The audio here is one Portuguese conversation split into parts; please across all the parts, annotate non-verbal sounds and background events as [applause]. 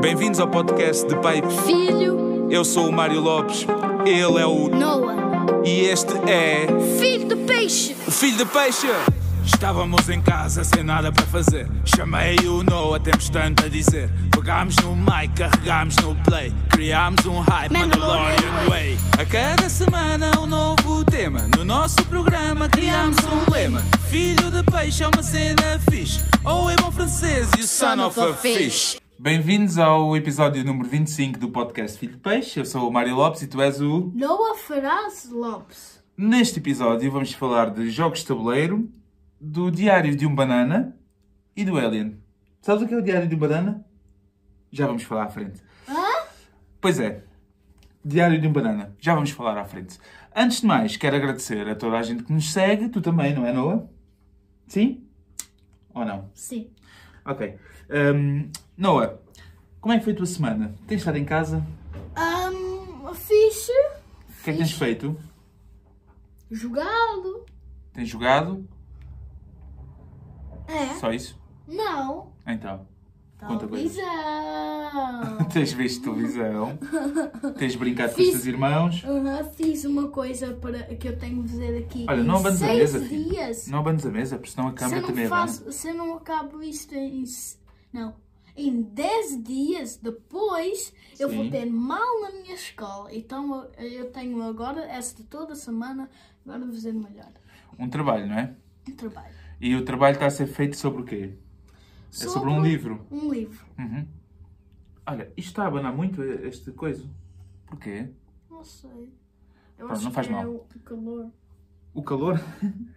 Bem-vindos ao podcast de Pai. Filho Eu sou o Mário Lopes, ele é o. Noah. E este é. Filho de peixe. O Filho de Peixe! Estávamos em casa sem nada para fazer. Chamei o Noah, temos tanto a dizer. Pegámos no mic, carregámos no play. Criámos um hype, Mandalorian Way. A cada semana um novo tema. No nosso programa criámos um lema. Filho de Peixe é uma cena fixe. Ou é bom francês e o son of a fish. Bem-vindos ao episódio número 25 do podcast Filho de Peixe. Eu sou o Mário Lopes e tu és o. Noah Ferraz Lopes. Neste episódio vamos falar de jogos de tabuleiro, do Diário de um Banana e do Alien. Sabes o que é o Diário de um Banana? Já vamos falar à frente. Hã? Pois é, Diário de um Banana. Já vamos falar à frente. Antes de mais, quero agradecer a toda a gente que nos segue. Tu também, não é, Noah? Sim? Ou não? Sim. Ok. Hum, Noah, como é que foi a tua semana? Tens estado em casa? Um, fixe. O que é que tens feito? Jogado. Tens jogado? É? Só isso? Não. Então. Conta coisas. [laughs] Tens visto televisão? [laughs] Tens brincado com os Fiz- teus irmãos? Uhum, fiz uma coisa para que eu tenho de fazer aqui Olha, não abandes a mesa, filho. dias. Não abandes a mesa, porque senão a câmera também faço, se eu não acabo isto em... Não. Em 10 dias depois, eu vou Sim. ter mal na minha escola. Então, eu- tenho agora, esta toda semana, agora vou fazer melhor. Um trabalho, não é? Um trabalho. E o trabalho está a ser feito sobre o quê? É sobre um livro. Um livro. Uhum. Olha, isto está a abanar muito este coisa. Porquê? Não sei. Eu Pronto, acho não faz que é mal. o calor. O calor? [laughs]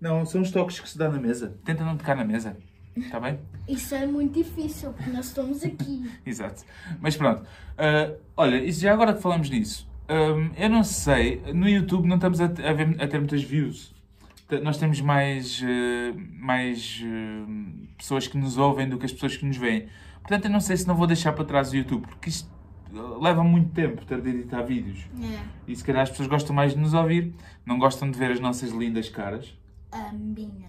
Não, são os toques que se dá na mesa. Tenta não tocar na mesa. Está bem? Isso é muito difícil, porque nós estamos aqui. [laughs] Exato. Mas pronto. Ah, olha, já agora que falamos nisso, hum, eu não sei, no YouTube não estamos a, a ver- a ter muitas views. T- Nós temos mais, eh, mais eh, pessoas que nos ouvem do que as pessoas que nos veem. Portanto, eu não sei se não vou deixar para trás o YouTube, porque isto eh, leva muito tempo ter de editar vídeos. É. E se calhar as pessoas gostam mais de nos ouvir, não gostam de ver as nossas lindas caras. A minha.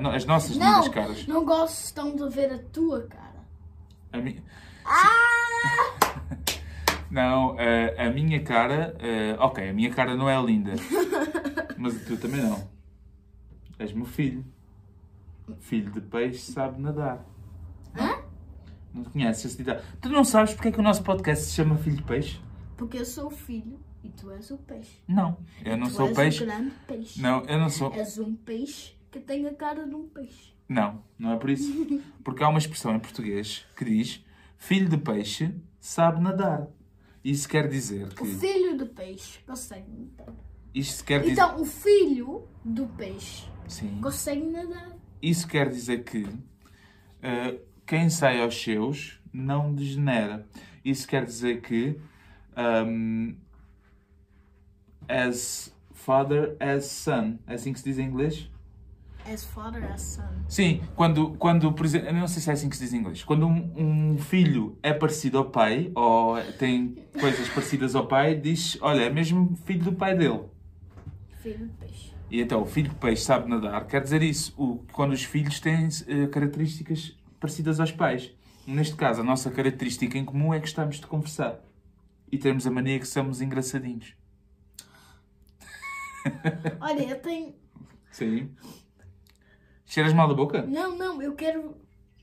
A As nossas Não, lindas caras. não gostam de ver a tua cara. A mi- Ah! Não, eh, a minha cara. eh, ok, a minha cara não é linda. Mas tu também não. És meu filho. Filho de peixe sabe nadar. Hã? Não conheces esse ditado? Tu não sabes porque é que o nosso podcast se chama Filho de Peixe? Porque eu sou o filho e tu és o peixe. Não, eu não tu sou és peixe. um grande peixe. Não, eu não sou. És um peixe que tem a cara de um peixe. Não, não é por isso. [laughs] Porque há uma expressão em português que diz: Filho de peixe sabe nadar. Isso quer dizer O que. filho do peixe consegue nadar. Isto quer dizer. Então, o filho do peixe Sim. consegue nadar. Isso quer dizer que eh, quem sai aos seus não degenera. Isso quer dizer que um, as father as son. É assim que se diz em inglês? As father, as son. Sim, quando, quando por exemplo, eu não sei se é assim que se diz em inglês. Quando um, um filho é parecido ao pai, ou tem coisas parecidas ao pai, diz, olha, é mesmo filho do pai dele. Filho do peixe. E então, o filho de peixe sabe nadar, quer dizer isso, o, quando os filhos têm eh, características parecidas aos pais. Neste caso, a nossa característica em comum é que estamos de conversar. E temos a mania que somos engraçadinhos. Olha, eu tenho. Sim. Cheiras mal da boca? Não, não, eu quero.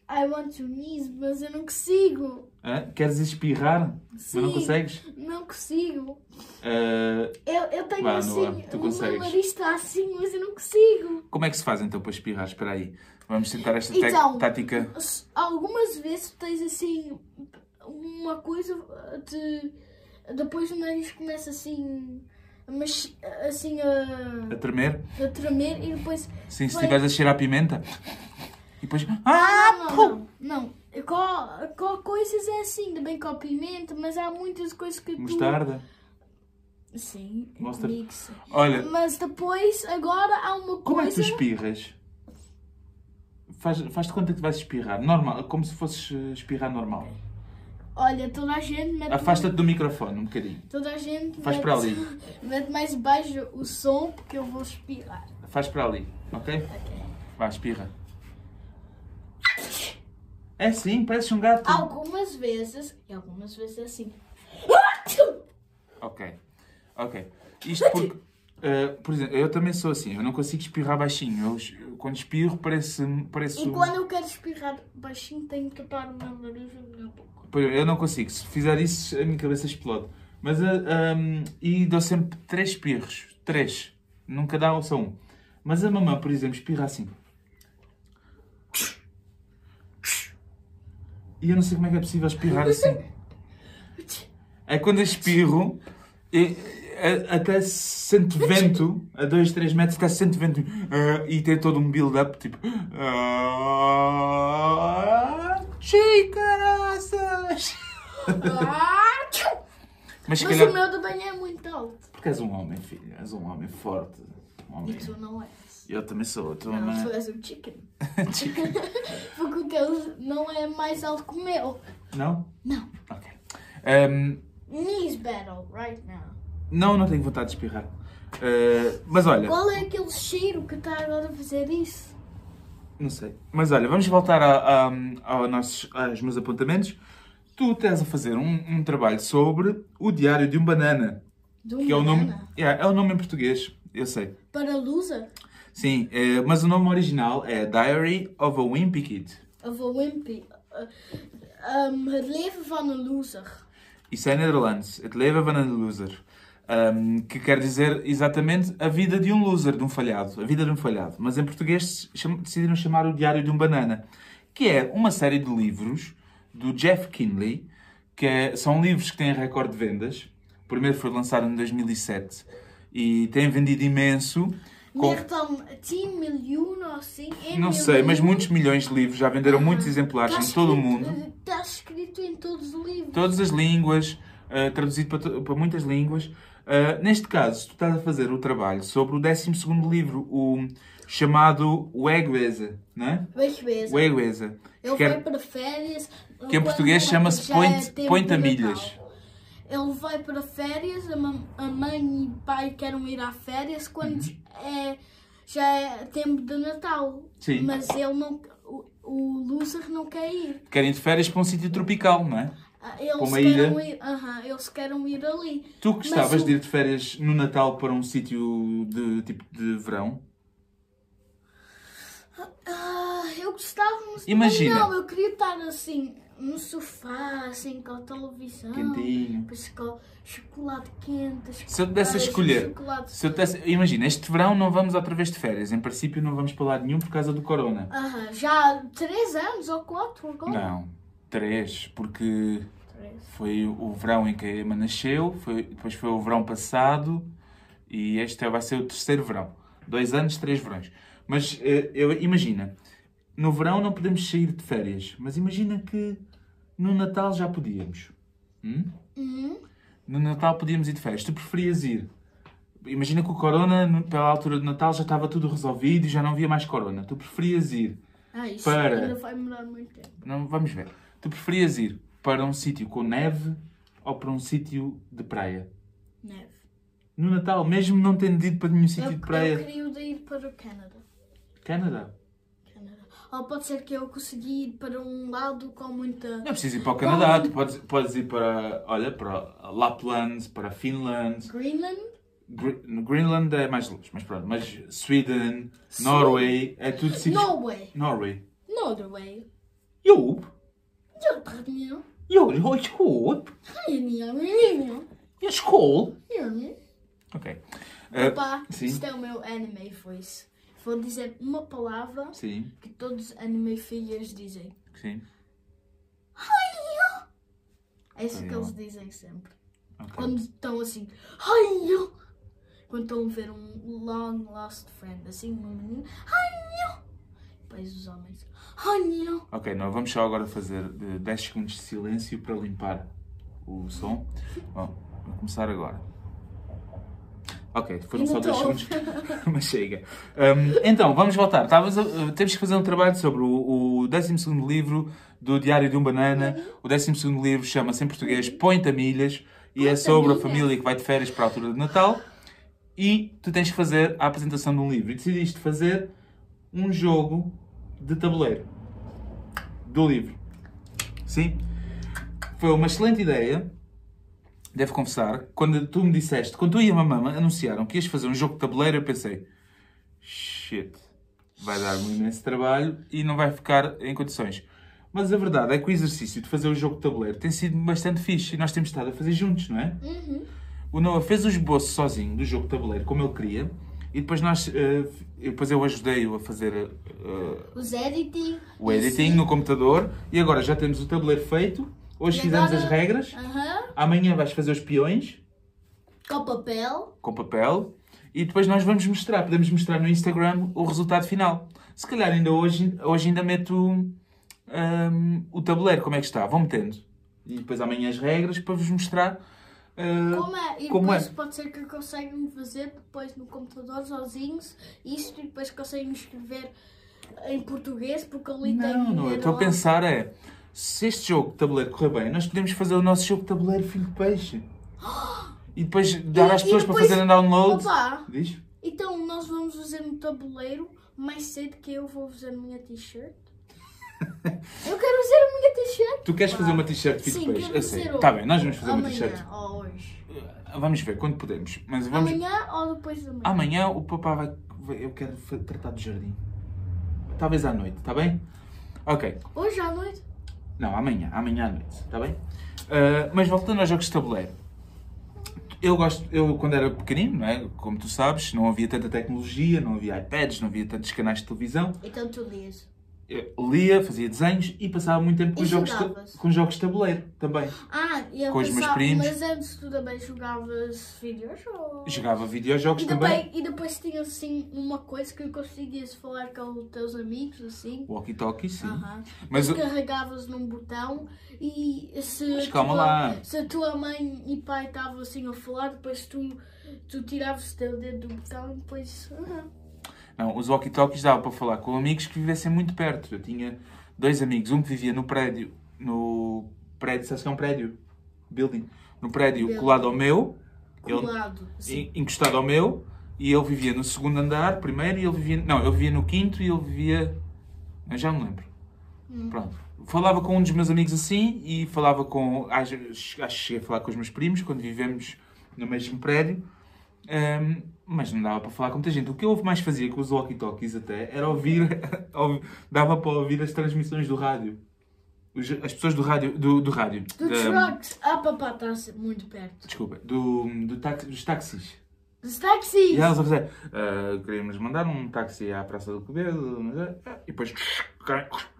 I want to sneeze, mas eu não consigo. Hã? Queres espirrar? Mas não Sim. consegues? Não consigo. Ah, Eu, eu tenho Vá, assim. Noah, tu o consegues. meu nariz está assim, mas eu não consigo. como é que se faz então para espirrar? Espera aí. Vamos tentar esta Então, tática. Algumas vezes tens assim. Uma coisa de. Depois o nariz começa assim. Mas assim A a, tremer? a tremer e depois. Sim, se estiveres a cheirar a pimenta. E depois. Ah! Não, não, não. não. Com, com coisas é assim, também com pimenta, mas há muitas coisas que tu. Mostarda. Sim, Mostra- sim. Olha, Mas depois, agora há uma coisa. Como é que tu espirras? Faz, faz-te conta que vais espirrar. Normal, como se fosses eh, espirrar normal. Olha, toda a gente mete. Afasta-te do microfone um bocadinho. Toda a gente Faz mete, para ali. mete mais baixo o som porque eu vou espirrar. Faz para ali, ok? Ok. Vá, espirra. É sim, parece um gato. Algumas vezes, e algumas vezes é assim. Ok, ok. Isto porque, eh, por exemplo, eu também sou assim, eu não consigo espirrar baixinho. Eu, quando espirro parece... parece E quando eu quero espirrar baixinho, tenho que tapar o meu nariz e a minha boca. Eu não consigo. Se fizer isso, a minha cabeça explode. Mas, ah, ahm, e dou sempre três espirros. Três. Nunca dá só um. Mas a mamã, por exemplo, espirra assim. E eu não sei como é que é possível espirrar assim. É quando eu espirro, e, a- até se sente vento, a 2, 3 metros, até se sente vento. ah, e tem todo um build-up, tipo... Ah, Mas Mas calhar... o meu também é muito alto. Porque és um homem, filho. És um homem forte. Um E homem... tu não és. Eu também sou. Tu Não, não tu é... és um chicken. [laughs] [laughs] Porque o teu não é mais alto que o meu. Não? Não. Ok. Ahm, Knees battle right now. não, não tenho vontade de espirrar. Ah, mas olha... Qual é aquele cheiro que está agora a fazer isso? Não sei. Mas olha, vamos voltar a, a- ao nossos, aos meus apontamentos. Tu estás a fazer um, um trabalho sobre o Diário de um Banana. De um Que é o nome, banana. Yeah, é o nome em português, eu sei. Para loser? Sim, é, mas o nome original é Diary of a Wimpy Kid. Of a wimpy. Uh, um, het leven van een loser. Isso é Nederlands. Het leven van een loser. Um, que quer dizer exatamente a vida de um loser, de um falhado. A vida de um falhado. Mas em português cham- decidiram chamar o Diário de um Banana. Que é uma série de livros do Jeff Kinley. Que é- são livros que têm recorde de vendas. O primeiro foi lançado em 2007. E tem vendido imenso. Com- Meer dan 10 miljoen of assim. Não sei, mas muitos milhões de livros. Já venderam muitos exemplares Está em todo o mundo. Está escrito em todos os livros. todas as línguas, uh, traduzido para, para muitas línguas. Uh, neste caso, tu estás a fazer o trabalho sobre o 12 livro, o chamado Wegweza, não é? Wegwezen. Wegweza. Ele que vai para férias. que em português chama-se Point- é a milhas. Ele vai para férias, a, mam- a mãe e o pai querem ir à férias quando é, já é tempo de Natal. Uhum. Sim. Mas ele não. O, o loser não quer ir. Querem ir de férias para um sítio tropical, não é? Ah, Eles Para uma querem ilha? ir. aham, eles querem ir ali. Tu gostavas o- de ir de férias no Natal para um sítio de tipo de verão? Ah, eu gostava, mas Imagina. não, eu queria estar assim no sofá, assim com a televisão. Quentinho. Depois com chocolate quente. Se eu pudesse chocolate- escolher, chocolate- se eu pudesse, imagina, este verão não vamos outra vez de férias. Em princípio não vamos para lado nenhum por causa do corona. Aham, já há 3 anos ou 4 agora? Não, três, porque Três. foi o verão em que a Emma nasceu, foi, depois foi o verão passado e este vai ser o terceiro verão. Dois anos, três verões. Mas eh, eu, imagina, no verão não podemos sair de férias, mas imagina que no Natal já podíamos. Hum? Uhum. No Natal podíamos ir de férias. Tu preferias ir? Imagina que o corona, pela altura do Natal, já estava tudo resolvido e já não havia mais corona. Tu preferias ir Ah, isso Para. ainda vai demorar muito tempo. Não, vamos ver. Tu preferias ir para um sítio com neve ou para um sítio de praia? Neve. No Natal, mesmo não tendo ido para nenhum sítio Eu, de eu praia. queria o de ir para o Canadá. Canadá. Ou pode ser que eu consegui ir para um lado com muita. Não é preciso ir para o Canadá, tu podes, podes ir para, olha, para Lapland, para Finland. Greenland? Gre- Greenland é mais longe, mas pronto. Mas Sweden, Norway, é tudo sítios... Norway. Norway. Norway. Jo, Eu tenho. jo, det har jag skål. Papá, Jag skål. Ok. Eh, sim, isto é o meu anime voice. Vou dizer uma palavra sim, que todos os anime filhos dizem. sim. É isso que Ai, eles dizem sempre. Ok. Quando estão assim. Ai. Quando estão a ver um long lost friend, assim, um menino. Ai. Depois os homens. Ai. Ok, nós vamos só agora fazer eh, 10 segundos de silêncio para limpar o som. [laughs] Bom, vou começar agora. Ok, foram só Ainda 10 estou. segundos, [laughs] mas chega. Hum, então, vamos voltar. Estavas a- eh, temos que fazer um trabalho sobre o, o 12 livro do Diário de um Banana. O 12 livro chama-se em português Point a Milhas e é sobre a família que vai de férias para a altura de Natal. E tu tens que fazer a apresentação de um livro. E decidiste fazer um jogo de tabuleiro do livro. Sim. Foi uma excelente ideia. Devo confessar, quando tu me disseste, quando tu e a mamãe anunciaram que ias fazer um jogo de tabuleiro, eu pensei, shit, vai dar-me um imenso trabalho e não vai ficar em condições. Mas a verdade é que o exercício de fazer o jogo de tabuleiro tem sido bastante fixe e nós temos estado a fazer juntos, não é? O Noah fez o esboço sozinho do jogo de tabuleiro, como ele queria, e depois nós, eh, depois eu ajudei-o a fazer eh, Os editing. o editing no computador e agora já temos o tabuleiro feito. Hoje E fizemos agora- as regras. Aham. Amanhã vais fazer os peões Com papel. com papel e depois nós vamos mostrar. Podemos mostrar no Instagram o resultado final. Se calhar ainda hoje, hoje ainda meto hum, o tabuleiro, como é que está. Vão metendo. E depois amanhã as regras para vos mostrar. uh, Como é? E Como depois é? pode ser que conseguem fazer depois no computador sozinhos isto e depois conseguem escrever em português porque ali tem. Não, não. Eu estou a pensar é. Se este jogo de tabuleiro correr bem, nós podemos fazer o nosso jogo de tabuleiro filho de peixe. E depois dar às pessoas para fazerem download. Opa! Diz? Então nós vamos fazer um tabuleiro mais cedo que eu vou fazer a minha t-shirt. [laughs] eu quero fazer a minha t-shirt. Tu queres fazer uma t-shirt filho de peixe? Eu sei. Está bem, nós vamos fazer uma t-shirt. ou hoje. Vamos ver quando podemos. Mas vamos. Amanhã ou depois da manhã? Amanhã o papá vai. Eu quero tratar do jardim. Talvez à noite, está bem? Ok. Hoje à noite? Não, amanhã. Amanhã à noite, está bem? Ah, mas voltando aos jogos de tabuleiro. Eu gosto, eu quando era pequenino, não é? como tu sabes, não havia tanta tecnologia, não havia iPads, não havia tantos canais de televisão. Então tu lias. Eu lia, fazia desenhos e passava muito tempo com, jogos, de, com jogos de tabuleiro também. Ah, e eu Com os meus primos. mas antes tu também jogavas videojogos. Jogava videojogos E também. depois, e depois tinha assim uma coisa que conseguias falar com os teus amigos, assim. Walkie-talkie, sim. Aham. Mas Mas o- carregavas num botão e se, Mas a calma tua, lá. se a tua mãe e pai estavam assim a falar, depois tu, tu tiravas o teu dedo do botão e depois. aham. Não, os walkie-talkies dava para falar com amigos que vivessem muito perto. Eu tinha dois amigos, um que vivia no prédio, no prédio, sabes que é um prédio? Building. No prédio Building. colado ao meu, ele, Colado. Sim. en- encostado ao meu, e ele vivia no segundo andar, primeiro, e ele vivia. Não, eu vivia no quinto e ele vivia. Eu já me lembro. Pronto. Falava com um dos meus amigos assim e falava com. Acho que cheguei a falar com os meus primos quando vivemos no mesmo prédio. Ahm, mas não dava para falar com muita gente. O que eu mais fazia com os walkie-talkies até era ouvir, [laughs] ouvi- dava para ouvir as transmissões do rádio. As pessoas do rádio, do, do rádio, Do da- trucks. Ah, papá, está muito perto. desculpa, do, do táxi- dos táxis. Dos táxis. E elas a fazer, "Ah, queríamos mandar um táxi à Praça do mas é- ah", e depois [laughs] [laughs]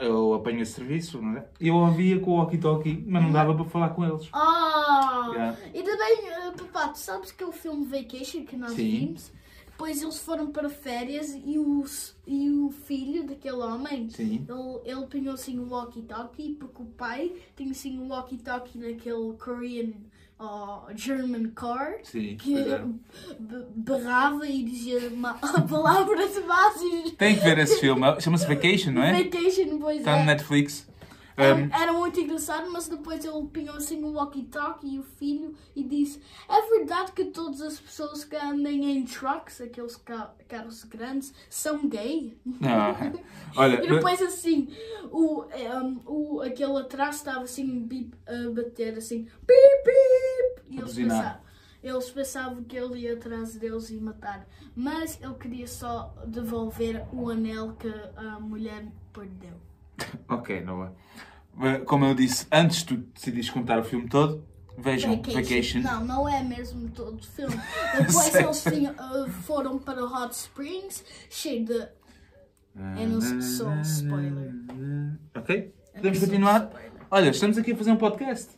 eu apanho esse serviço, não é? Eu ouvia com o walkie-talkie, mas não dava para falar com eles. Ah! Yeah. E também, eh, papá, tu sabes que é o filme Vacation que nós Sim. vimos? Depois eles foram para férias e o, e o filho daquele homem, Sim. ele, ele punhou assim o walkie-talkie porque o pai tinha assim o walkie-talkie naquele Korean ou German car Sim, que é. be- berrava e dizia [laughs] palavras básicas. Tem que ver esse filme, chama-se Vacation, não é? Vacation, pois Está no é. Netflix. Era- Um, Era muito engraçado, mas depois ele pinhou assim o walkie-talkie e o filho e disse: É verdade que todas as pessoas que andem em trucks, aqueles ca- carros grandes, são gay? não. Olha, [laughs] E depois assim, o, um, o, aquele atrás estava assim a bater assim, pip, pip, e eles pensavam, eles pensavam que ele ia atrás deles e matar. Mas ele queria só devolver o anel que a mulher perdeu. [laughs] ok, Noah. Como eu disse, antes tu decidires contar o filme todo, vejam Vacation. Não, não é mesmo todo o filme. [laughs] Depois eles tinham, uh, foram para Hot Springs, cheio de. Eu não sou um spoiler. Ok? Podemos continuar? Olha, estamos aqui a fazer um podcast.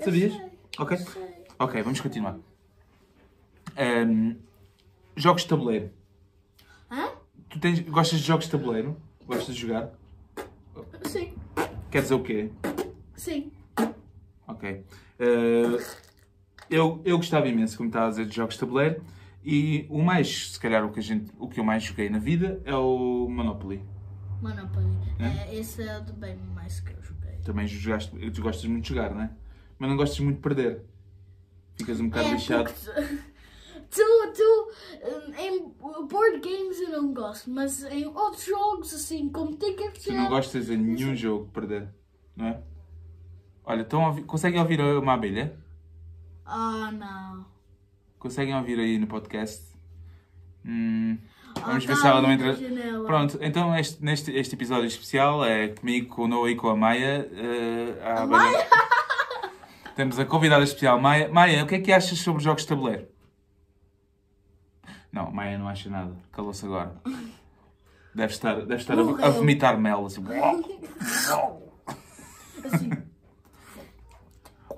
Eu Sabias? sei, Ok. sei. Ok, vamos continuar. Ahm, jogos de tabuleiro. Hã? Tu tens, gostas de jogos de tabuleiro? Gostas de jogar? Sim, Quer dizer o quê? sim. Ok. Eh, eu, eu gostava imenso, como estava a dizer, de jogos de tabuleiro. E o mais, se calhar, o que, a gente, o que eu mais joguei na vida é o Monopoly. Monopoly. É, esse é de bem mais que eu joguei. Também jogaste, tu gostas muito de jogar, não é? Mas não gostas muito de perder. Ficas um bocado É, lixado. [laughs] tu, tu, um, em board games eu não gosto, mas em outros jogos, assim, como Ticket Tu não gostas em nenhum jogo de perder. Não é? Olha, estão a conseguem ouvir uma abelha? Ah, não. Conseguem ouvir aí no podcast? Hum, vamos Ah, ver tá se ela não entra. janela. Pronto, então este, neste este episódio especial é comigo, com o Noah e com a Maia. eh, a abelha- Maia? Temos a convidada especial, Maia. Maia, o que é que achas sobre jogos de tabuleiro? Não, Maia não acha nada. Calou-se agora. Deve estar, deve estar a, a vomitar mel. Assim. Assim.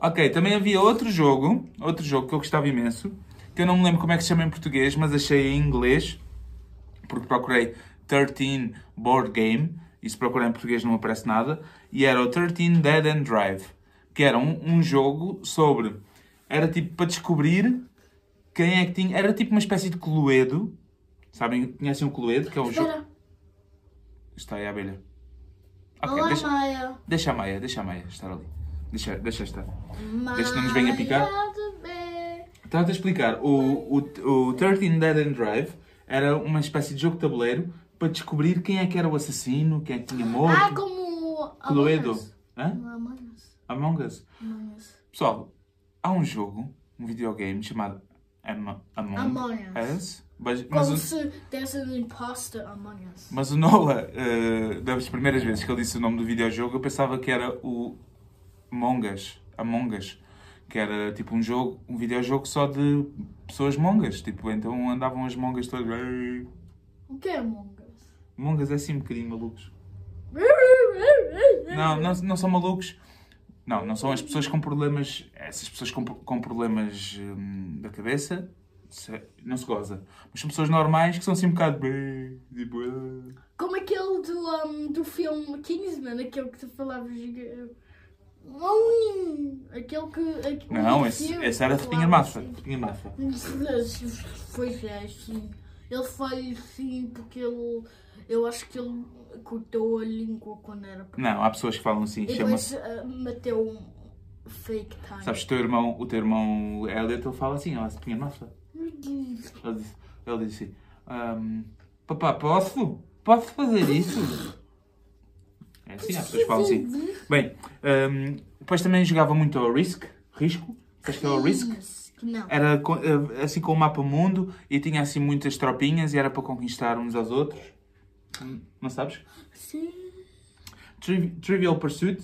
Ok, também havia outro jogo, outro jogo que eu gostava imenso, que eu não me lembro como é que se chama em português, mas achei em inglês, porque procurei 13 Board Game, e se procurar em português não aparece nada, e era o 13 Dead and Drive, que era um, um jogo sobre... Era tipo para descobrir quem é que tinha... Era tipo uma espécie de Cluedo, sabem? Conhecem o Cluedo, que é um jogo... Está aí a abelha. Ok, Olá, deixa, Maia. deixa a Maia, deixa a Maia estar ali. Deixa, deixa estar. Maia Desde que não nos venha picar. Estava-te a explicar. O, o, o 13 Dead and Drive era uma espécie de jogo de tabuleiro para descobrir quem é que era o assassino, quem é que tinha morto. Ah, como... Cluedo. Hã? Among Us. Among. Pessoal, há um jogo, um videogame chamado Am Among, Among Us. Us. Mas, mas, Como o, se imposter among us. mas o Noah, eh, das primeiras vezes que ele disse o nome do videojogo, eu pensava que era o Among Us. Among Us. Que era tipo um jogo, um videojogo só de pessoas mongas. Tipo, então andavam as mongas todas. O que é Among Us? Mongas é assim um bocadinho malucos. [laughs] Não, não, não são malucos. Não, não são as pessoas com problemas. Essas pessoas com, com problemas hum, da cabeça não se goza. Mas são pessoas normais que são assim um bocado. Tipo, ah. Como aquele do, um, do filme Kingsman, aquele que tu falavas. Hum, Aquele que. aquele Não, esse, esse era de Pinha Massa. assim. Pois é, sim. Ele foi sim porque ele. Eu acho que ele cortou a língua quando era pequeno. Não, há pessoas que falam assim. Chama-se. uh, meteu um fake time. Sabes, o teu irmão, o teu irmão Elliot, ele fala assim, ó, de Pinha Massa. Ele disse, ele disse assim: "Ahm, Papá, posso? Posso fazer isso? É assim, há pessoas que falam assim. Bem, ahm, depois também jogava muito ao Risk. Risco? Sabes que é o Risk? Não. Era eh, assim com o mapa mundo e tinha assim muitas tropinhas e era para conquistar uns aos outros. Hum, Não sabes? Sim. Tri- Trivial Pursuit.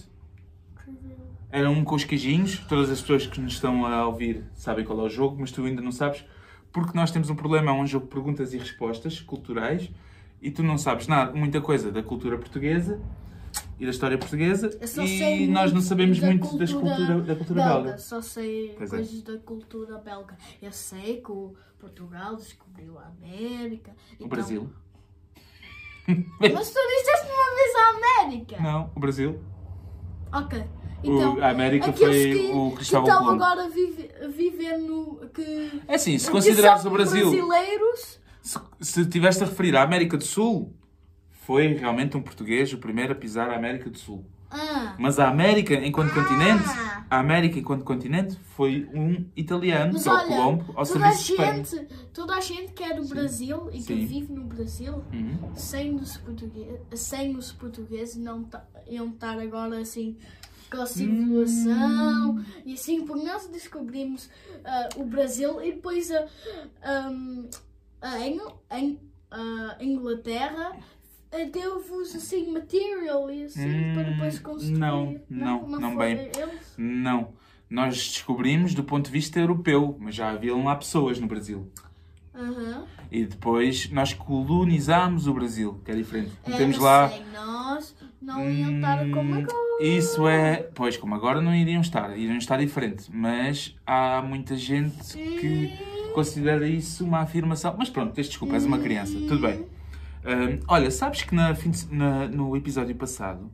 Era um com os queijinhos. Todas as pessoas que nos estão a ouvir sabem qual é o jogo, mas tu ainda não sabes. Porque nós temos um problema, é um jogo de perguntas e respostas culturais e tu não sabes nada, muita coisa da cultura portuguesa e da história portuguesa e nós não sabemos da muito cultura cultura, da cultura belga. Só sei Pois é. coisas da cultura belga. Eu sei que o Portugal descobriu a América. O então- Brasil. [laughs] Mas tu disseste uma vez a América. Não, o Brasil. Ok. O- Então, a América foi que, o que Cristóvão estão Colombo. agora a vive- viver no. Que, É assim, se que considerares o Brasil, brasileiros. se, se estiveste a referir à América do Sul, foi realmente um português o primeiro a pisar a América do Sul. Ah, Mas a América enquanto Ah. continente, a América enquanto continente foi um italiano, mas que é o Colombo, ao toda a, serviço Espanha. gente, toda a gente que é do Brasil e que Sim. vive no Brasil, Uhum. sem os portugueses, sem os portugueses não ta- iam estar agora assim com a civilização Hum. e assim porque nós descobrimos ah, o Brasil e depois a, ahm, a, a Inglaterra deu-vos assim material e assim para depois Hum, construir. não, não, não foi bem. eles? Não. Nós descobrimos do ponto de vista europeu, mas já haviam lá pessoas no Brasil. Aham. E depois nós colonizámos o Brasil, que é diferente. É, Metemos mas lá. nós não iam estar como Hum, agora. Isso é. Pois, como agora não iriam estar, iriam estar diferente. Mas há muita gente que considera isso uma afirmação. Mas pronto, tens desculpa, és uma criança, tudo bem. Olha, sabes que na na- no episódio passado,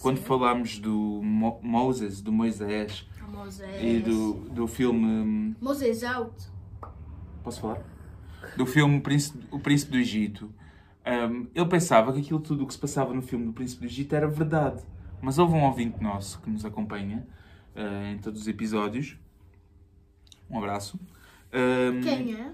quando falámos do Mo Moses, do Moisés Moisés. e do, do filme. hum, Moisés out. Posso falar? Do filme Príncipe- O Príncipe do Egito. Hum, eu pensava que aquilo tudo o que se passava no filme do Príncipe do Egito era verdade. Mas houve um ouvinte nosso que nos acompanha eh, em todos os episódios. Um abraço. Hum, Quem é?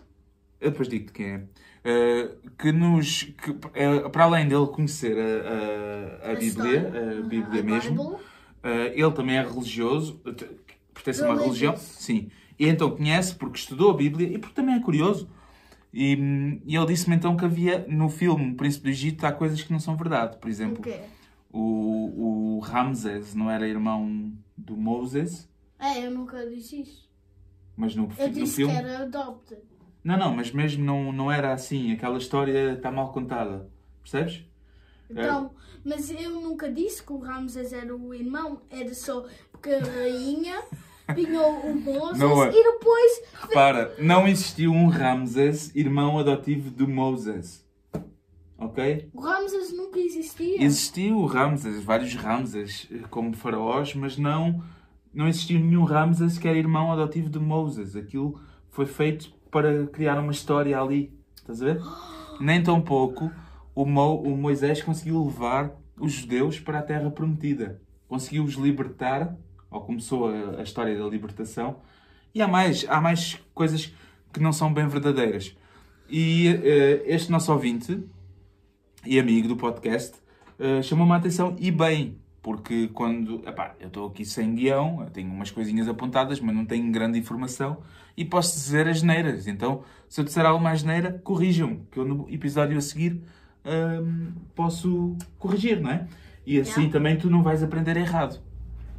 Eu depois digo-te quem é. Eh, que nos. Que, eh, para além dele conhecer a, a, a A Bíblia, história. a Bíblia mesmo. Uh, ele também é religioso, uh, pertence a uma religião. Sim. E então conhece porque estudou a Bíblia e porque também é curioso. E, e ele disse-me então que havia no filme O Príncipe do Egito há coisas que não são verdade. Por exemplo, o, o Ramsés não era irmão do Moses, É, eu nunca disse isso. mas no, Eu no disse filme. que era adopted. Não, não, mas mesmo não, não era assim. Aquela história está mal contada. Percebes? Então, mas eu nunca disse que o Ramses era o irmão, era só porque a rainha [laughs] pinhou o Moses Não é. e depois. Repara, não existiu um Ramsés, irmão adotivo de Moses. Ok? O Ramses nunca existia. Existiu o Ramsés, vários Ramsés como faraós, mas não, não existiu nenhum Ramsés que era irmão adotivo de Moses. Aquilo foi feito para criar uma história ali. Estás a ver? Nem tão pouco o, Mo, o Moisés conseguiu levar os judeus para a terra prometida. Conseguiu-os libertar, ou começou a, a história da libertação. E há mais, há mais coisas que não são bem verdadeiras. E eh, este nosso ouvinte, e amigo do podcast, eh, chamou-me a atenção e bem, porque quando. Epá, eu estou aqui sem guião, tenho umas coisinhas apontadas, mas não tenho grande informação e posso dizer as neiras. Então, se eu disser alguma asneira, corrijam-me, que eu no episódio a seguir hum, posso corrigir, não é? E assim Yeah. também tu não vais aprender errado.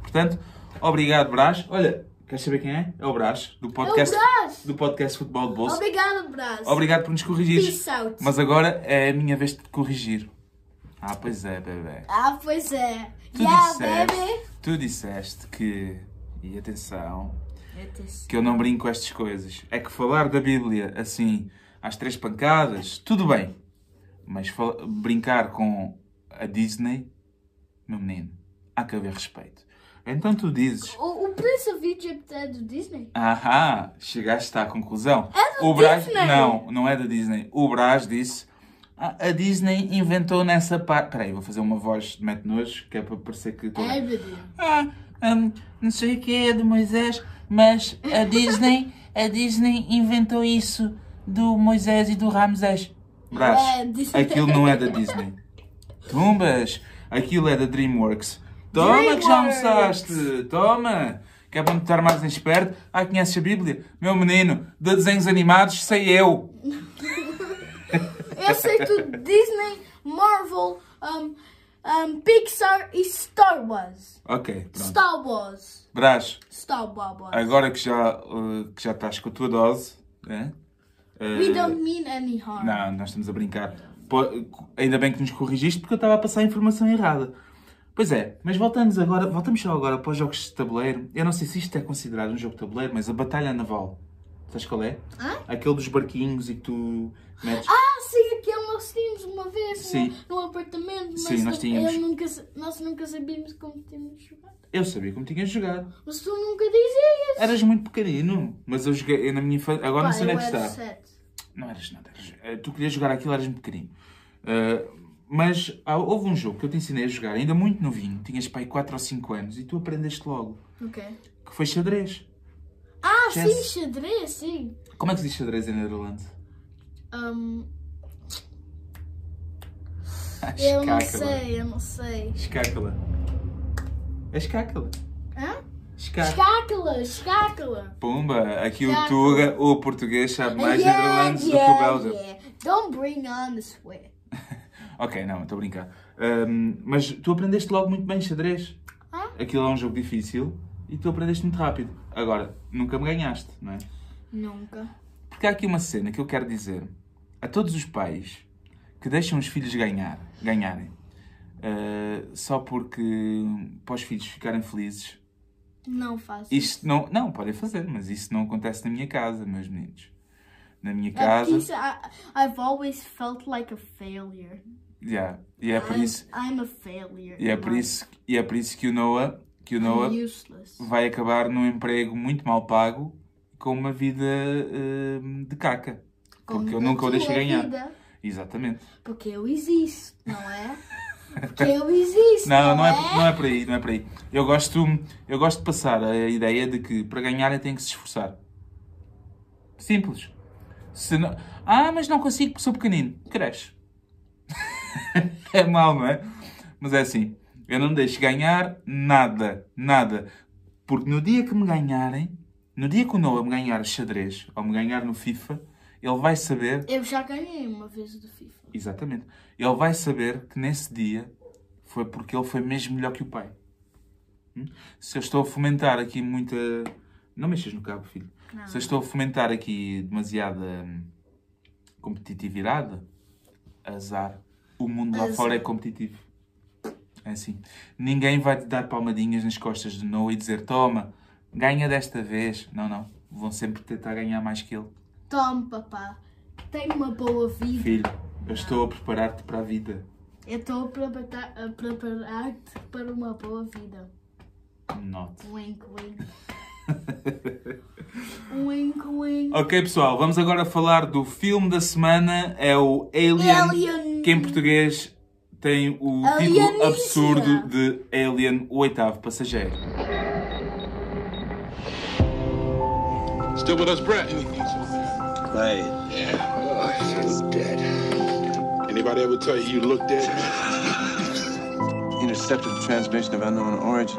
Portanto, obrigado, Brás. Olha, queres saber quem é? É o Brás, do podcast, Brás! do podcast Futebol de Bolso. Obrigada, Brás. Obrigado por nos corrigir. Peace out. Mas agora é a minha vez de te corrigir. Ah, pois é, bebê. Ah, pois é. Tu yeah, disseste, baby. tu disseste que, e Atenção. Que eu não brinco com estas coisas. É que falar da Bíblia assim, às três pancadas, tudo bem. Mas brincar com a Disney, meu menino, há que haver respeito. Então tu dizes, O, o Prince of Egypt é do Disney? ahá, chegaste à conclusão. É do o Brás, Disney. Não, não é da Disney. O Brás disse, "Ah, a Disney inventou nessa parte... Peraí, vou fazer uma voz de mete nojo, que é para parecer que meu Deus. Ah, hum, não sei o que é de Moisés, mas a Disney, a Disney inventou isso do Moisés e do Ramsés. Brás, É, aquilo não é da [laughs] Disney. Tumbas, aquilo é da DreamWorks. Toma que já DreamWorks. almoçaste, toma. Que é para me estar mais esperto. Ah, conheces a Bíblia? Meu menino, de desenhos animados sei eu. Eu sei tudo. Disney, Marvel, um, um, Pixar e Star Wars. Ok, pronto. Star Wars. Brás, Star Wars. agora que já, uh, que já estás com a tua dose, né? We Uh, don't mean any harm. Não, nós estamos a brincar. Pô, ainda bem que nos corrigiste porque eu estava a passar a informação errada. Pois é, mas voltamos agora, voltamos só agora para os jogos de tabuleiro. Eu não sei se isto é considerado um jogo de tabuleiro, mas a Batalha Naval. Sabes qual é? Hã? Aquele dos barquinhos e que tu metes. Ah, sim, aquele nós tínhamos uma vez Sim. No, no apartamento, mas Sim, nós tínhamos. nunca, nós nunca sabíamos como tínhamos jogar. Eu sabia como tinhas de jogar. Mas tu nunca dizias. Eras muito pequenino, mas eu joguei eu na minha infância. Agora não Pá, sei onde é que era está. sete. Não eras nada. Eras, eh, tu querias jogar aquilo, eras muito pequenino. Eh, mas ah, houve um jogo que eu te ensinei a jogar, ainda muito novinho, tinhas pai 4 ou 5 anos, e tu aprendeste logo, Ok. que foi xadrez. Ah, Chess. sim, xadrez, sim. Como é que se diz xadrez em Nederlândia? Um, eu não sei, eu não sei. Escácala. É escácala. Hã? Escácala. Escácula, escácula. Pumba, aqui o Escácula. Tuga, o português, sabe mais Yeah, Nederlandes do que o yeah, Bélgico. yeah. Don't bring on the sweat. [laughs] Ok, não, estou a brincar. Ahm, mas tu aprendeste logo muito bem xadrez. Ah? Aquilo é um jogo difícil e tu aprendeste muito rápido. Agora, nunca me ganhaste, não é? Nunca. Porque há aqui uma cena que eu quero dizer a todos os pais que deixam os filhos ganhar, ganharem ah, só porque para os filhos ficarem felizes. Não faço. Isto não, não, podem fazer, mas isso não acontece na minha casa, meus meninos. Na minha É casa, isso, I, I've always felt like a failure. yeah, e é por I'm, isso, I'm a failure. e é por life. isso, e é por isso que o Noah, que o Noah useless. vai acabar num emprego muito mal pago com uma vida ah, de caca. Como Porque eu nunca o deixei tua ganhar. vida. Exatamente. Porque eu existo, não é? Porque eu existo. Não, não é, é? não é por aí, não é por aí. Eu gosto, eu gosto de passar a ideia de que para ganharem tem que se esforçar. Simples. Se não... Ah, mas não consigo porque sou pequenino. Cresce. [laughs] é mau, não é? Mas é assim. Eu não deixo ganhar nada, nada. Porque no dia que me ganharem, no dia que o Noah me ganhar xadrez, ou me ganhar no FIFA, ele vai saber Eu já ganhei uma vez do FIFA. Exatamente. Ele vai saber que nesse dia foi porque ele foi mesmo melhor que o pai. Hum? Se eu estou a fomentar aqui muita. Não mexas no cabo, filho. Se eu estou a fomentar aqui demasiada hum, competitividade, azar. O mundo lá Azar. fora é competitivo. É assim. Ninguém vai te dar palmadinhas nas costas de Noah e dizer: Toma, ganha desta vez. Não, não. Vão sempre tentar ganhar mais que ele. Toma, papá. Tenha uma boa vida. Filho, eu estou a preparar-te para a vida. Eu estou a preparar- a preparar-te para uma boa vida. Not. Wink, wink. [laughs] wink, wink. Ok, pessoal, vamos agora falar do filme da semana. É o Alien, Alien. que em português tem o título absurdo de Alien, o oitavo passageiro. Still with us, Brett? Clay, Yeah. He's dead. Anybody ever tell you you look dead? intercepted a transmission of unknown origin.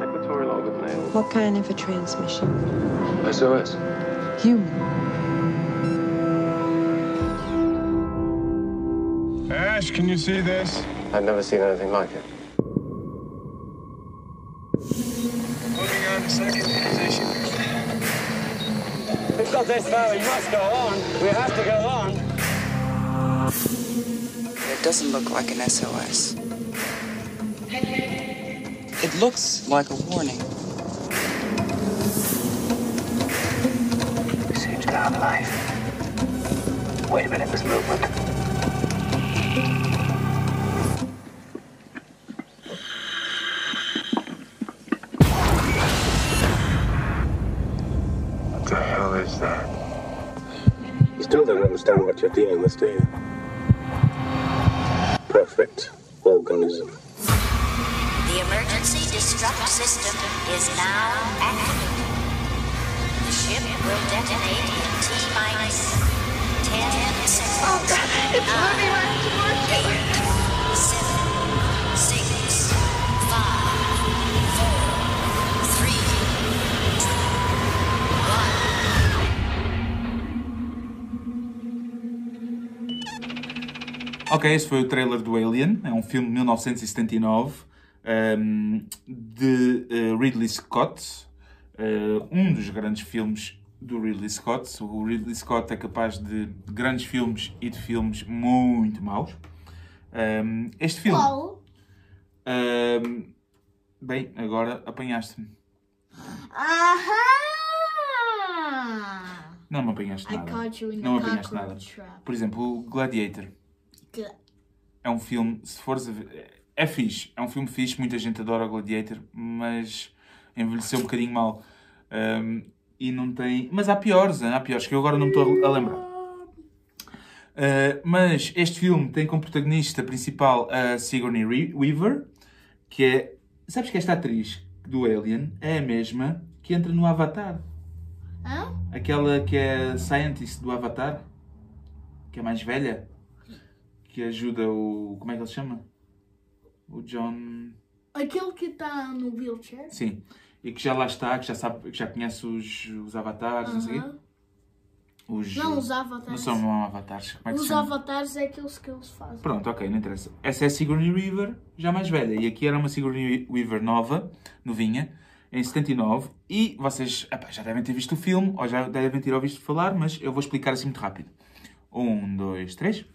What kind of a transmission? SOS. Human. Ash, can you see this? I've never seen anything like it. Moving on to second position. We've got this far, we must go on. We have to go on. It doesn't look like an SOS. It looks like a warning. Seems to have life. Wait a minute, there's movement. Understand what you're dealing with, do you? Perfect organism. The emergency destruct system is now activated. The ship will detonate in T minus 10 seconds. Oh god, it's ah. moving Ok, esse foi o trailer do Alien. É um filme de 1979 ehm, de eh, Ridley Scott. Eh, um dos grandes filmes do Ridley Scott. O Ridley Scott é capaz de grandes filmes e de filmes muito maus. Ehm, este filme. Qual? ehm, bem, agora apanhaste-me. Não me apanhaste nada. Não me apanhaste nada. Por exemplo, o Gladiator. É um filme, se fores a ver, é fixe, é um filme fixe, muita gente adora Gladiator, mas envelheceu um bocadinho mal. Um, e não tem. Mas há piores, há piores, que eu agora não me estou a lembrar. Uh, mas este filme tem como protagonista principal a Sigourney Weaver, que é. Sabes que esta atriz do Alien é a mesma que entra no Avatar? Hã? Aquela que é scientist do Avatar, que é mais velha, que ajuda o. Como é que ele se chama? O John. Aquele que está no wheelchair? Sim. E que já lá está, que já sabe, que já conhece os, os avatares, não sei o quê. Os, Não, os Não avatares. são não avatares. Como é que Os avatares é aqueles que eles fazem. Pronto, ok, não interessa. Essa é a Sigourney Weaver, já mais velha. E aqui era uma Sigourney Weaver nova, novinha, em 79. E vocês epá, já devem ter visto o filme, ou já devem ter ouvido falar, mas eu vou explicar assim muito rápido. Um, dois, três.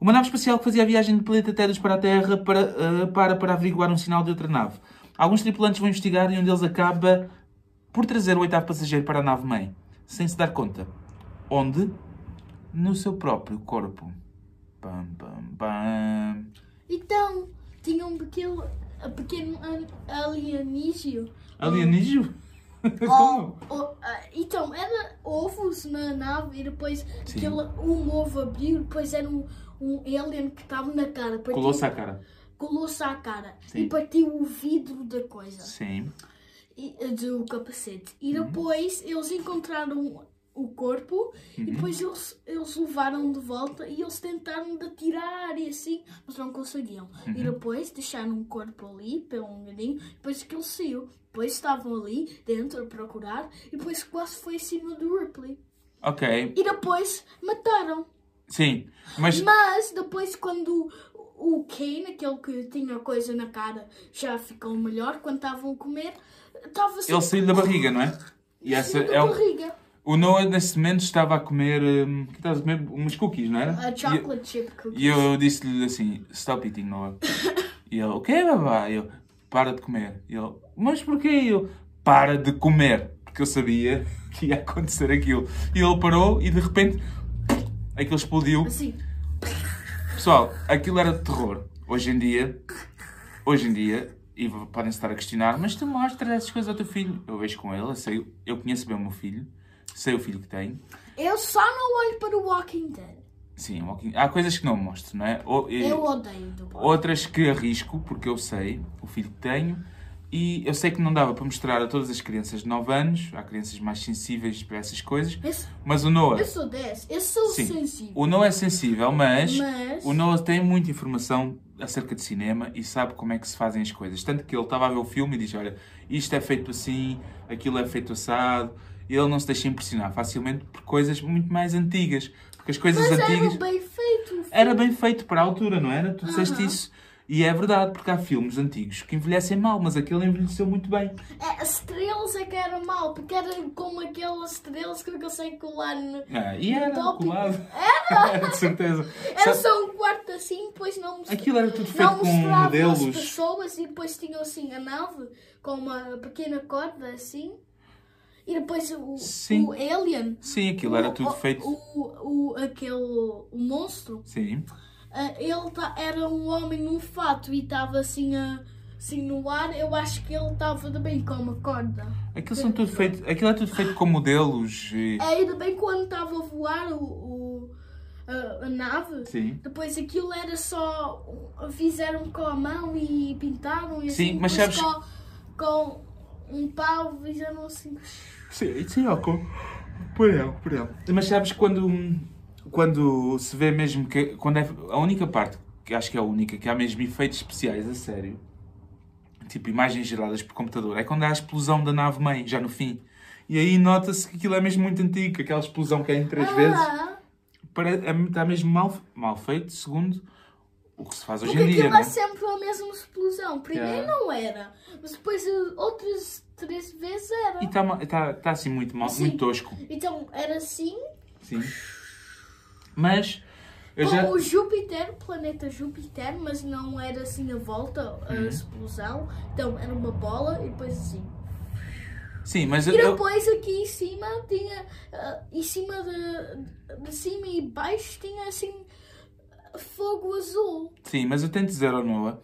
Uma nave espacial que fazia a viagem de planeta Terras para a Terra para, eh, para, para averiguar um sinal de outra nave. Alguns tripulantes vão investigar e um deles acaba por trazer o oitavo passageiro para a nave-mãe, sem se dar conta. Onde? No seu próprio corpo. Pam, pam, pam. Então, tinha um pequeno, um pequeno alienígeno. [laughs] Oh, ah, então, era ovos na nave e depois Sim. aquele, um ovo abriu, depois era um, um alien que estava na cara. Colou-se à cara. Colou-se à cara Sim. e partiu o vidro da coisa, Sim. e, do capacete. E Uhum. depois eles encontraram o corpo Uhum. e depois eles, eles levaram de volta e eles tentaram de atirar e assim, mas não conseguiam. Uhum. E depois deixaram o corpo ali pelo um bocadinho, depois aquilo saiu. Depois estavam ali dentro a procurar e depois quase foi em cima do Ripley. Ok, E depois mataram. sim. Mas Mas depois quando o Kane, aquele que tinha coisa na cara, já ficou melhor, quando estavam a comer, estava ele saiu da barriga, não é? E essa é barriga. O Noah, nesse momento, estava a comer. hum, que estava a comer umas cookies, não era? A chocolate chip cookies. E eu disse-lhe assim: Stop eating, Noah. E ele: O quê, babá? E eu: Para de comer. E ele: Mas porquê? E eu: Para de comer. Porque eu sabia [laughs] que ia acontecer aquilo. E ele parou e de repente. Aquilo explodiu. Assim. Pessoal, aquilo era de terror. Hoje em dia. Hoje em dia. E podem estar a questionar: Mas tu mostras essas coisas ao teu filho? Eu vejo com ele, eu, sei, eu conheço bem o meu filho. Sei o filho que tenho. Eu só não olho para o Walking Dead. Sim, Walking- há coisas que não mostro, não é? Ou- Eu odeio Outras que arrisco, porque eu sei o filho que tenho. E eu sei que não dava para mostrar a todas as crianças de 9 anos. Há crianças mais sensíveis para essas coisas. Mas o Noah... Eu sou 10. Eu sou Sim, sensível. o Noah é sensível, mas, Mas- o Noah tem muita informação acerca de cinema e sabe como é que se fazem as coisas. Tanto que ele estava a ver o filme e diz, olha, isto é feito assim, aquilo é feito assado. E ele não se deixa impressionar facilmente por coisas muito mais antigas. Porque as coisas Mas antigas... era bem feito. Era bem feito para a altura, não era? Tu disseste Aham. isso. E é verdade, porque há filmes antigos que envelhecem mal, mas aquele envelheceu muito bem. É, as estrelas é que era mal, porque era como aquelas estrelas que eu conseguem colar no. Ah, e era Top. colado. [laughs] Era! de certeza. Era Sabe- só um quarto assim, depois não mos- Aquilo era tudo feito não com mostravam as modelos. pessoas e depois tinham assim a nave com uma pequena corda assim. E depois o, Sim. o alien. Sim, aquilo era tudo o, feito. O, o, aquele o monstro. Sim. ah, ele tá, era um homem num fato e estava assim, a, assim no ar. Eu acho que ele estava também com uma corda. Aquilo, são tudo feito, aquilo é tudo feito com modelos. E... É, ainda bem quando estava a voar o, o- a, a nave. Sim. Depois aquilo era só. Fizeram com a mão e pintaram e Sim, assim. mas sabes- Com, com um pau fizeram assim. Sim, sim, ok. Por ele, por ele. Mas sabes quando, quando se vê mesmo que. Quando é, a única parte, que acho que é a única, que há mesmo efeitos especiais a sério, tipo imagens geradas por computador, é quando há a explosão da nave-mãe, já no fim. E aí nota-se que aquilo é mesmo muito antigo, que aquela explosão que é em três vezes. Ah, Pare- é- Está mesmo mal, mal feito, segundo o que se faz hoje porque em dia, não é é? sempre a mesma explosão. Primeiro Yeah. não era, mas depois eh, outras três vezes era. E está tá, tá assim muito mal, Sim. muito tosco. Então era assim. Sim. Mas eu já. o Júpiter, o planeta Júpiter, mas não era assim a volta, a Uhum. explosão. Então era uma bola e depois assim. Sim, mas E eu, eu- depois aqui em cima tinha, ah, em cima de, de cima e baixo tinha assim fogo azul. Sim, mas eu tento dizer ao Noah,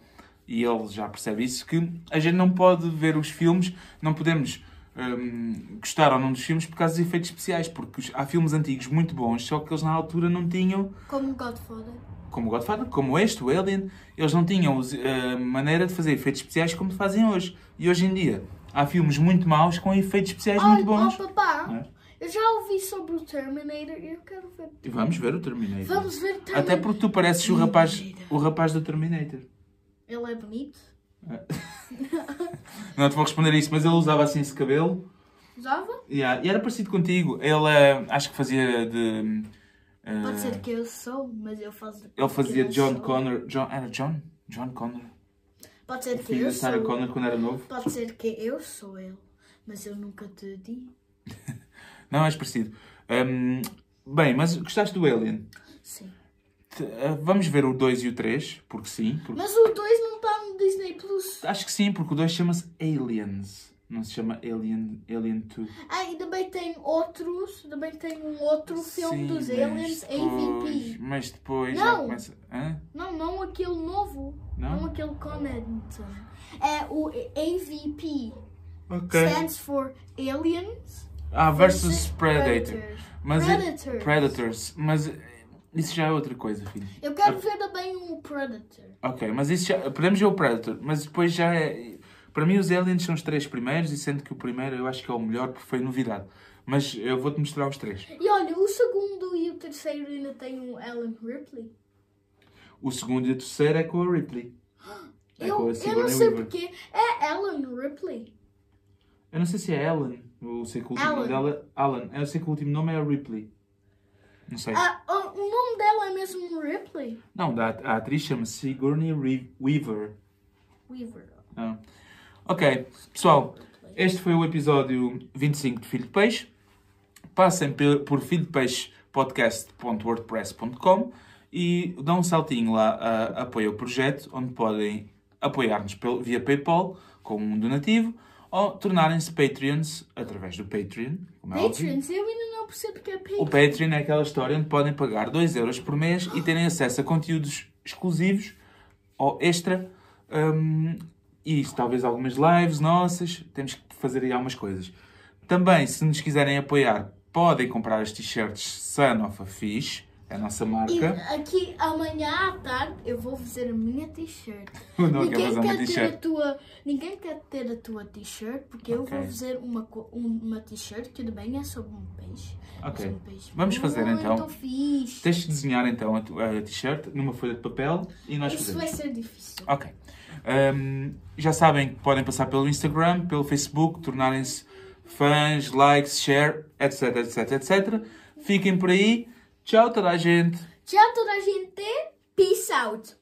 e ele já percebe isso, que a gente não pode ver os filmes, não podemos hum, gostar ou não dos filmes por causa dos efeitos especiais, porque há filmes antigos muito bons, só que eles na altura não tinham, Como Godfather. como Godfather, como este, o Alien, eles não tinham a maneira de fazer efeitos especiais como fazem hoje. E hoje em dia há filmes muito maus com efeitos especiais muito bons. oh, papá, é? Eu já ouvi sobre o Terminator e eu quero ver. E vamos ver o Terminator. Vamos ver Terminator. Até porque tu pareces o rapaz, o rapaz do Terminator. Ele é bonito. [laughs] Não te vou responder isso, mas ele usava assim esse cabelo. Usava? Yeah, e era parecido contigo. Ele eh, acho que fazia de. eh, Pode ser que eu sou, mas eu faço. ele fazia John sou. Connor. John, era John? John Connor. Pode ser O que eu Sarah sou. Connor quando era novo. Pode ser que eu sou ele, mas eu nunca te di. [laughs] Não, és parecido. Hum, bem, mas gostaste do Alien? Sim. Te- eh, vamos ver o 2 e o 3, porque sim. porque- Mas o 2 não está no Disney Plus. Acho que sim, porque o 2 chama-se Aliens. Não se chama Alien, Alien 2. Ah, e também tem outros. Também tem um outro filme Sim, dos mas Aliens, depois- AVP. Mas depois já Não. começa. Hã? Não, não aquele novo. Não? Não, aquele com Edmonton. É o AVP. Ok. Stands for Aliens Ah, versus versus Predator. Predators. Mas é- Predators. Predators. Mas isso já é outra coisa, filho. Eu quero ver também o Predator. Ok, mas isso já. Podemos ver o Predator, mas depois já é. Para mim, os Aliens são os três primeiros, e sendo que o primeiro eu acho que é o melhor porque foi novidade. Mas eu vou-te mostrar os três. E olha, o segundo e o terceiro ainda tem um Ellen Ripley. O segundo e o terceiro é com a Ripley. [gasps] É eu, com a eu não sei Weaver. porque. É Ellen Ripley. Eu não sei se é Ellen. Eu sei que o último nome dela Alan. Eu sei que o último nome é a Ripley. Não sei. Ah, o nome dela é mesmo Ripley. Não, da, a atriz chama-se Sigourney Weaver. Weaver. Ah. Ok, pessoal, este foi o episódio 25 de Filho de Peixe. Passem por filhodepeixepodcast.wordpress.com e dão um saltinho lá a apoio ao projeto, onde podem apoiar-nos via PayPal com um donativo ou tornarem-se Patreons através do Patreon. Como é óbvio. Patreons, eu ainda não percebo que é Patreon. O Patreon é aquela história onde podem pagar 2 euros por mês e terem acesso a conteúdos exclusivos ou extra. hum, e isso, talvez algumas lives nossas. Temos que fazer aí algumas coisas. Também, se nos quiserem apoiar, podem comprar as t-shirts Son of a Fish, é a nossa E marca. aqui amanhã à tarde eu vou fazer a minha t-shirt. [laughs] Eu Ninguém quer ter a tua, ninguém quer ter a tua t-shirt porque eu Ok. vou fazer uma um- uma t-shirt que também é sobre um peixe. É Ok. um peixe Vamos fazer, então. fixe. Tens de desenhar então a a t-shirt numa folha de papel e nós Isso fazemos. vai ser difícil. Ok. Hum, já sabem que podem passar pelo Instagram, pelo Facebook, tornarem-se fãs, likes, share, etc, etc, etc. Fiquem por aí. Tchau, toda a gente. Tchau toda a gente. Peace out.